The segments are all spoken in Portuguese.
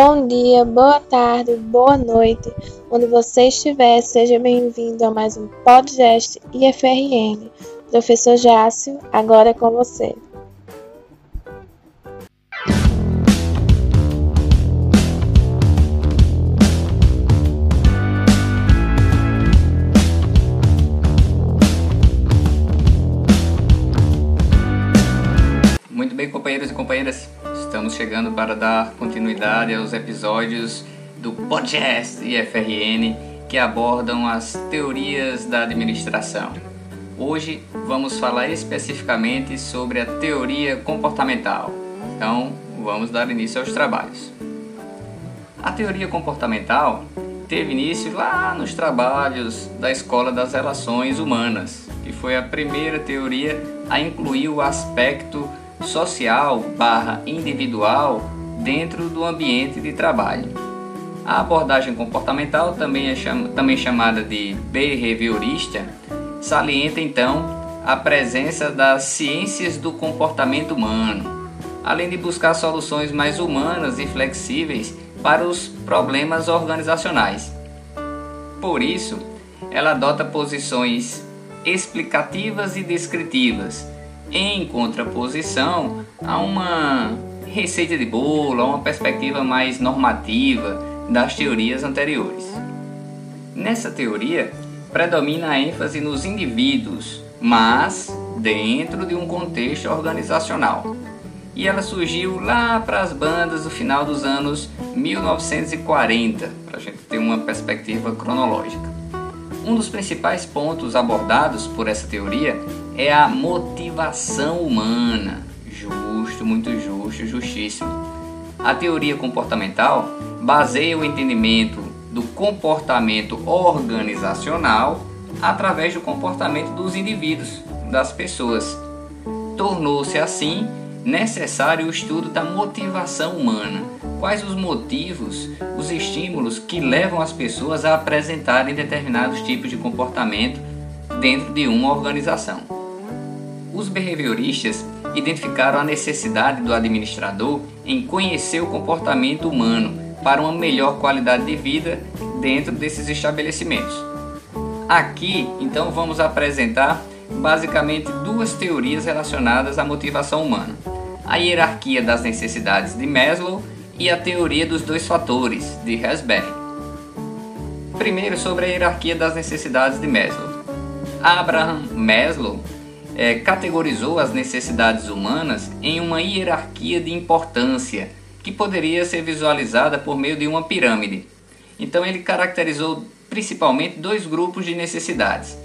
Bom dia, boa tarde, boa noite. Onde você estiver, seja bem-vindo a mais um podcast IFRN. Professor Jácio, agora é com você. Muito bem, companheiros e companheiras. Estamos chegando para dar continuidade aos episódios do podcast IFRN que abordam as teorias da administração. Hoje vamos falar especificamente sobre a teoria comportamental. Então, vamos dar início aos trabalhos. A teoria comportamental teve início lá nos trabalhos da Escola das Relações Humanas, que foi a primeira teoria a incluir o aspecto social barra individual dentro do ambiente de trabalho. A abordagem comportamental, também, é cham também chamada de behaviorista, salienta então a presença das ciências do comportamento humano, além de buscar soluções mais humanas e flexíveis para os problemas organizacionais. Por isso, ela adota posições explicativas e descritivas em contraposição a uma receita de bolo, a uma perspectiva mais normativa das teorias anteriores. Nessa teoria, predomina a ênfase nos indivíduos, mas dentro de um contexto organizacional. E ela surgiu lá para as bandas do final dos anos 1940, para a gente ter uma perspectiva cronológica. Um dos principais pontos abordados por essa teoria é a motivação humana. Justo, muito justo, justíssimo. A teoria comportamental baseia o entendimento do comportamento organizacional através do comportamento dos indivíduos, das pessoas. Tornou-se assim necessário o estudo da motivação humana. Quais os motivos, os estímulos que levam as pessoas a apresentarem determinados tipos de comportamento dentro de uma organização. Os behavioristas identificaram a necessidade do administrador em conhecer o comportamento humano para uma melhor qualidade de vida dentro desses estabelecimentos. Aqui, então, vamos apresentar basicamente duas teorias relacionadas à motivação humana: a hierarquia das necessidades de Maslow e a teoria dos dois fatores de Herzberg. Primeiro, sobre a hierarquia das necessidades de Maslow. Abraham Maslow é, categorizou as necessidades humanas em uma hierarquia de importância que poderia ser visualizada por meio de uma pirâmide. Então, ele caracterizou principalmente dois grupos de necessidades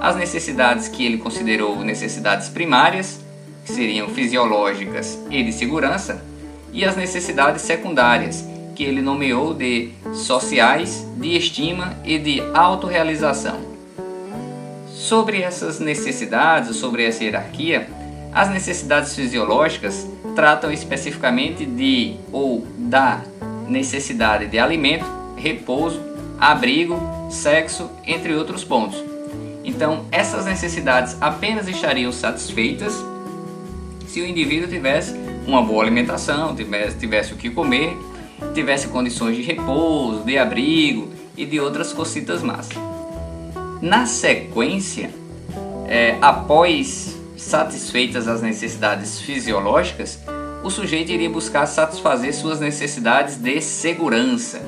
as necessidades que ele considerou necessidades primárias, que seriam fisiológicas e de segurança, e as necessidades secundárias, que ele nomeou de sociais, de estima e de autorrealização. Sobre essas necessidades, sobre essa hierarquia, as necessidades fisiológicas tratam especificamente de ou da necessidade de alimento, repouso, abrigo, sexo, entre outros pontos. Então, essas necessidades apenas estariam satisfeitas se o indivíduo tivesse uma boa alimentação, tivesse, tivesse o que comer, tivesse condições de repouso, de abrigo e de outras cositas más. Na sequência, é, após satisfeitas as necessidades fisiológicas, o sujeito iria buscar satisfazer suas necessidades de segurança,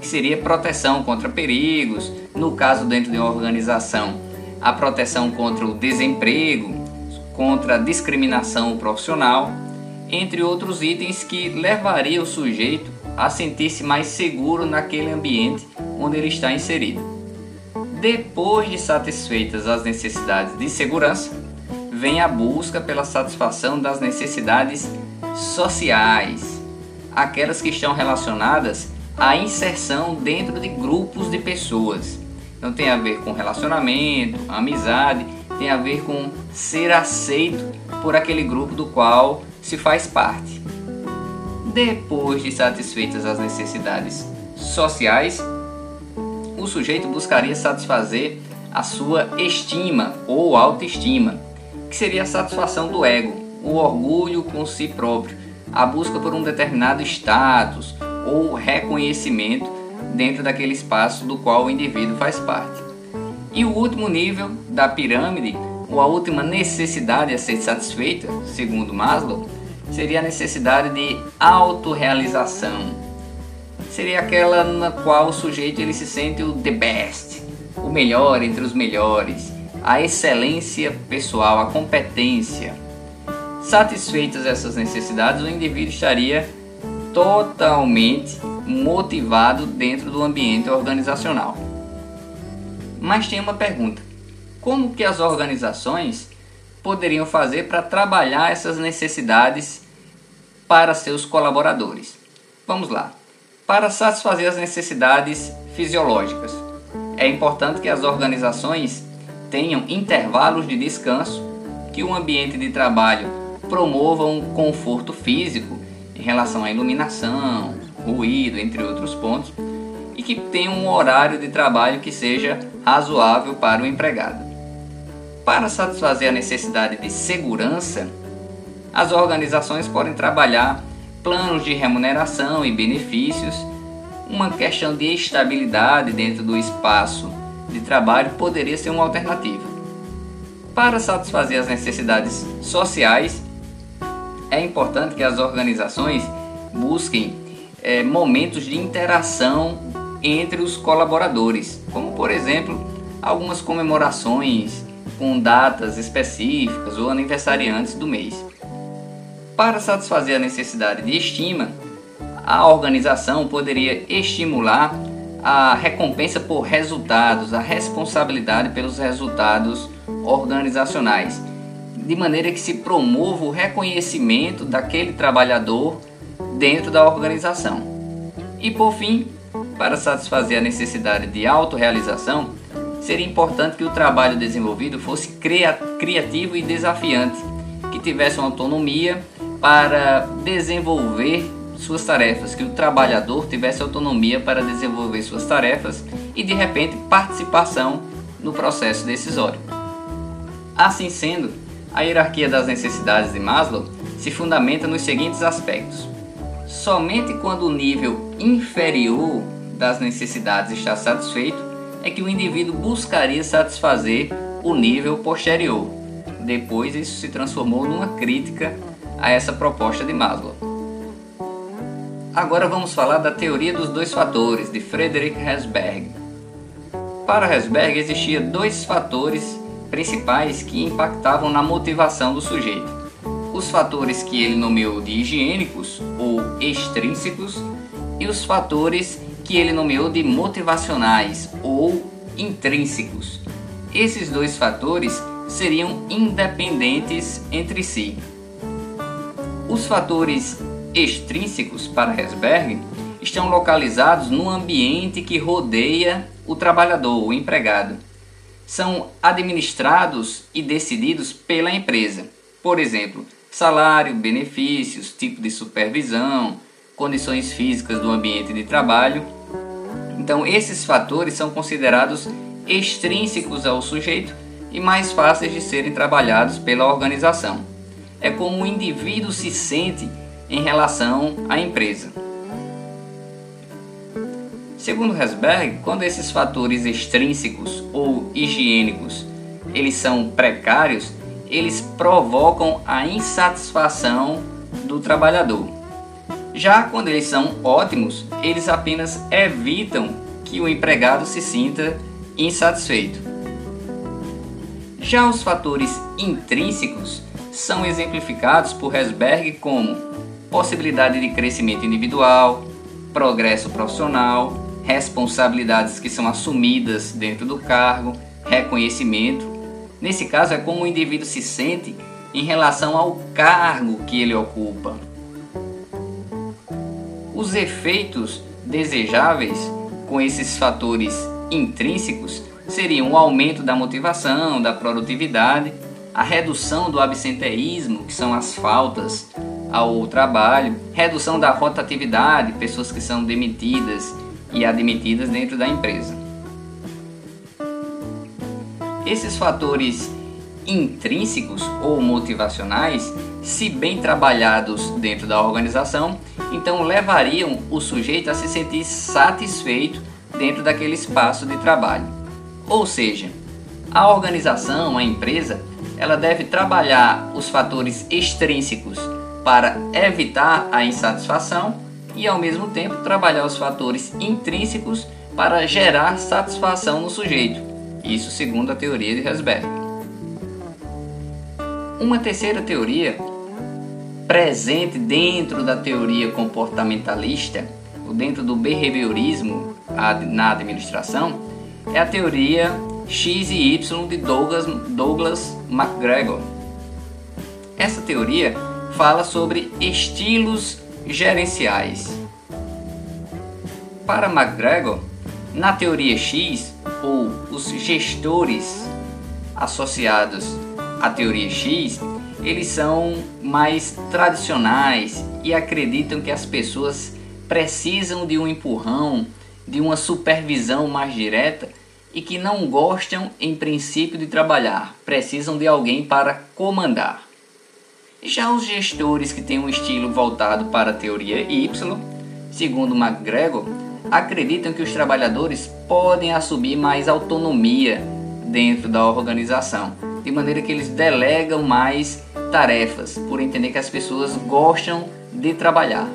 que seria proteção contra perigos, no caso dentro de uma organização, a proteção contra o desemprego, contra a discriminação profissional, entre outros itens que levaria o sujeito a sentir-se mais seguro naquele ambiente onde ele está inserido. Depois de satisfeitas as necessidades de segurança, vem a busca pela satisfação das necessidades sociais, aquelas que estão relacionadas à inserção dentro de grupos de pessoas então tem a ver com relacionamento, amizade, tem a ver com ser aceito por aquele grupo do qual se faz parte. Depois de satisfeitas as necessidades sociais, o sujeito buscaria satisfazer a sua estima ou autoestima, que seria a satisfação do ego, o orgulho com si próprio, a busca por um determinado status, ou reconhecimento dentro daquele espaço do qual o indivíduo faz parte. E o último nível da pirâmide, ou a última necessidade a ser satisfeita, segundo Maslow, seria a necessidade de autorrealização. Seria aquela na qual o sujeito ele se sente o the best, o melhor entre os melhores, a excelência pessoal, a competência. Satisfeitas essas necessidades, o indivíduo estaria totalmente motivado dentro do ambiente organizacional. Mas tem uma pergunta: como que as organizações poderiam fazer para trabalhar essas necessidades para seus colaboradores? Vamos lá. Para satisfazer as necessidades fisiológicas, é importante que as organizações tenham intervalos de descanso, que o ambiente de trabalho promova um conforto físico em relação à iluminação, ruído, entre outros pontos, e que tenha um horário de trabalho que seja razoável para o empregado. Para satisfazer a necessidade de segurança, as organizações podem trabalhar planos de remuneração e benefícios, uma questão de estabilidade dentro do espaço de trabalho poderia ser uma alternativa. Para satisfazer as necessidades sociais, é importante que as organizações busquem é, momentos de interação entre os colaboradores, como por exemplo algumas comemorações com datas específicas ou aniversariantes do mês. Para satisfazer a necessidade de estima, a organização poderia estimular a recompensa por resultados, a responsabilidade pelos resultados organizacionais, de maneira que se promova o reconhecimento daquele trabalhador dentro da organização. E por fim, para satisfazer a necessidade de autorrealização, seria importante que o trabalho desenvolvido fosse criativo e desafiante, que tivesse uma autonomia para desenvolver suas tarefas, que o trabalhador tivesse autonomia para desenvolver suas tarefas e de repente participação no processo decisório. Assim sendo, a hierarquia das necessidades de Maslow se fundamenta nos seguintes aspectos: somente quando o nível inferior das necessidades está satisfeito é que o indivíduo buscaria satisfazer o nível posterior. Depois, isso se transformou numa crítica a essa proposta de Maslow. Agora vamos falar da teoria dos dois fatores de Frederick Herzberg. Para Herzberg existia dois fatores principais que impactavam na motivação do sujeito. Os fatores que ele nomeou de higiênicos ou extrínsecos e os fatores que ele nomeou de motivacionais ou intrínsecos. Esses dois fatores seriam independentes entre si. Os fatores extrínsecos para Herzberg estão localizados no ambiente que rodeia o trabalhador, o empregado. São administrados e decididos pela empresa. Por exemplo, salário, benefícios, tipo de supervisão, condições físicas do ambiente de trabalho. Então, esses fatores são considerados extrínsecos ao sujeito e mais fáceis de serem trabalhados pela organização. É como o indivíduo se sente em relação à empresa. Segundo Herzberg, quando esses fatores extrínsecos ou higiênicos eles são precários, eles provocam a insatisfação do trabalhador. Já quando eles são ótimos, eles apenas evitam que o empregado se sinta insatisfeito. Já os fatores intrínsecos são exemplificados por Herzberg como possibilidade de crescimento individual, progresso profissional, responsabilidades que são assumidas dentro do cargo, reconhecimento. Nesse caso, é como o indivíduo se sente em relação ao cargo que ele ocupa. Os efeitos desejáveis com esses fatores intrínsecos seriam o aumento da motivação, da produtividade, a redução do absenteísmo, que são as faltas ao trabalho, redução da rotatividade, pessoas que são demitidas e admitidas dentro da empresa. Esses fatores intrínsecos ou motivacionais se bem trabalhados dentro da organização, então levariam o sujeito a se sentir satisfeito dentro daquele espaço de trabalho. Ou seja, a organização, a empresa, ela deve trabalhar os fatores extrínsecos para evitar a insatisfação e ao mesmo tempo trabalhar os fatores intrínsecos para gerar satisfação no sujeito. Isso segundo a teoria de Herzberg. Uma terceira teoria presente dentro da teoria comportamentalista, ou dentro do behaviorismo na administração, é a teoria X e Y de Douglas, Douglas McGregor. Essa teoria fala sobre estilos gerenciais. Para McGregor, na teoria X, ou os gestores associados à teoria X, eles são mais tradicionais e acreditam que as pessoas precisam de um empurrão, de uma supervisão mais direta e que não gostam em princípio de trabalhar, precisam de alguém para comandar. Já os gestores que têm um estilo voltado para a teoria Y, segundo McGregor, acreditam que os trabalhadores podem assumir mais autonomia dentro da organização, de maneira que eles delegam mais tarefas, por entender que as pessoas gostam de trabalhar.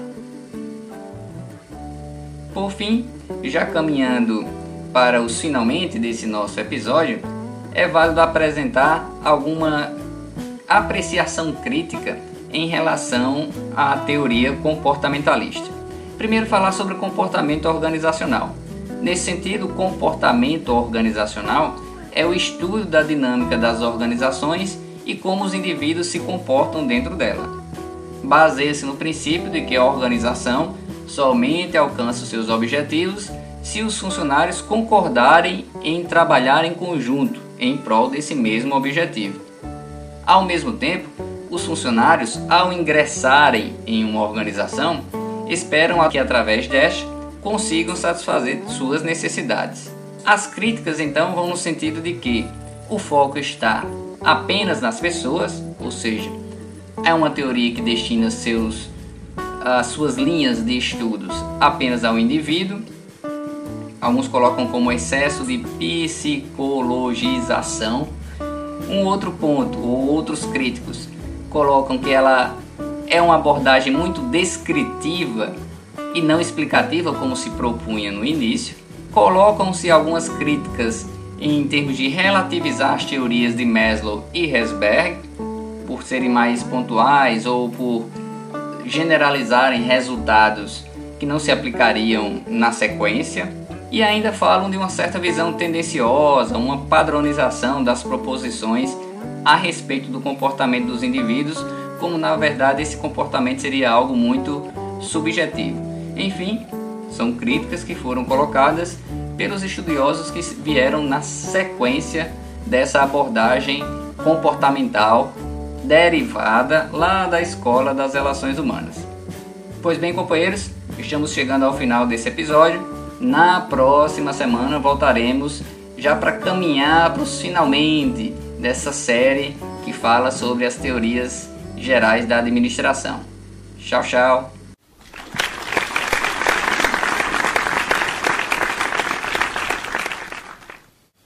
Por fim, já caminhando para os finalmente desse nosso episódio, é válido apresentar alguma apreciação crítica em relação à teoria comportamentalista. Primeiro, falar sobre comportamento organizacional. Nesse sentido, comportamento organizacional é o estudo da dinâmica das organizações e como os indivíduos se comportam dentro dela. Baseia-se no princípio de que a organização somente alcança seus objetivos se os funcionários concordarem em trabalhar em conjunto em prol desse mesmo objetivo. Ao mesmo tempo, os funcionários, ao ingressarem em uma organização, esperam que através desta consigam satisfazer suas necessidades. As críticas então vão no sentido de que o foco está apenas nas pessoas, ou seja, é uma teoria que destina seus, as suas linhas de estudos apenas ao indivíduo. Alguns colocam como excesso de psicologização. Um outro ponto, ou outros críticos, colocam que ela é uma abordagem muito descritiva e não explicativa, como se propunha no início. Colocam-se algumas críticas em termos de relativizar as teorias de Maslow e Herzberg, por serem mais pontuais ou por generalizarem resultados que não se aplicariam na sequência, e ainda falam de uma certa visão tendenciosa, uma padronização das proposições a respeito do comportamento dos indivíduos, como na verdade esse comportamento seria algo muito subjetivo. Enfim, são críticas que foram colocadas pelos estudiosos que vieram na sequência dessa abordagem comportamental derivada lá da escola das relações humanas. Pois bem, companheiros, estamos chegando ao final desse episódio. Na próxima semana voltaremos já para caminhar para os finalmente dessa série que fala sobre as teorias gerais da administração. Tchau, tchau.